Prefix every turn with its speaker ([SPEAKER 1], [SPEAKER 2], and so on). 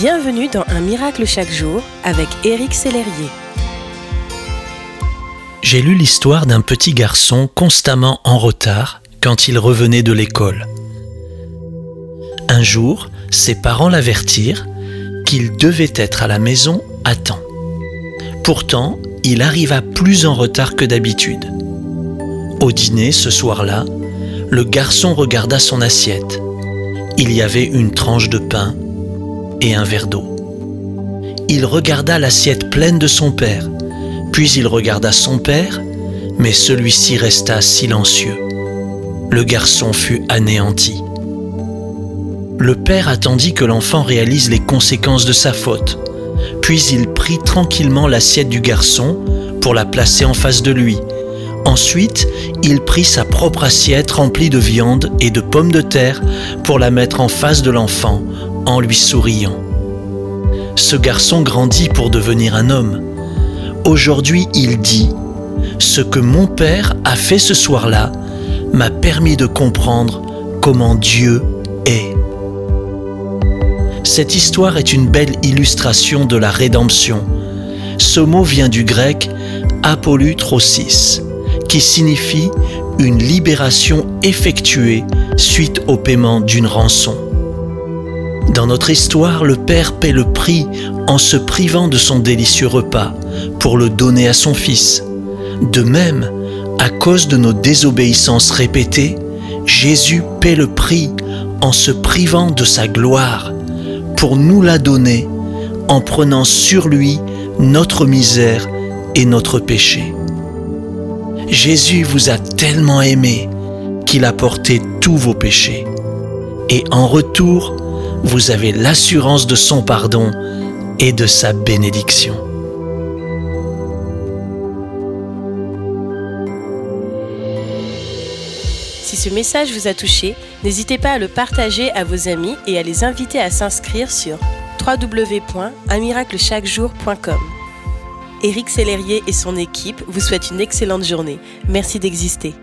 [SPEAKER 1] Bienvenue dans Un miracle chaque jour avec Éric Sellerier.
[SPEAKER 2] J'ai lu l'histoire d'un petit garçon constamment en retard quand il revenait de l'école. Un jour, ses parents l'avertirent qu'il devait être à la maison à temps. Pourtant, il arriva plus en retard que d'habitude. Au dîner, ce soir-là, le garçon regarda son assiette. Il y avait une tranche de pain et un verre d'eau. Il regarda l'assiette pleine de son père, puis il regarda son père, mais celui-ci resta silencieux. Le garçon fut anéanti. Le père attendit que l'enfant réalise les conséquences de sa faute, puis il prit tranquillement l'assiette du garçon pour la placer en face de lui. Ensuite, il prit sa propre assiette remplie de viande et de pommes de terre pour la mettre en face de l'enfant en lui souriant. Ce garçon grandit pour devenir un homme. Aujourd'hui, il dit, Ce que mon père a fait ce soir-là m'a permis de comprendre comment Dieu est. Cette histoire est une belle illustration de la rédemption. Ce mot vient du grec apolutrosis, qui signifie une libération effectuée suite au paiement d'une rançon. Dans notre histoire, le Père paie le prix en se privant de son délicieux repas pour le donner à son Fils. De même, à cause de nos désobéissances répétées, Jésus paie le prix en se privant de sa gloire pour nous la donner en prenant sur lui notre misère et notre péché. Jésus vous a tellement aimé qu'il a porté tous vos péchés. Et en retour, vous avez l'assurance de son pardon et de sa bénédiction.
[SPEAKER 1] Si ce message vous a touché, n'hésitez pas à le partager à vos amis et à les inviter à s'inscrire sur www.unmiraclechaquejour.com. Éric Sellerier et son équipe vous souhaitent une excellente journée. Merci d'exister.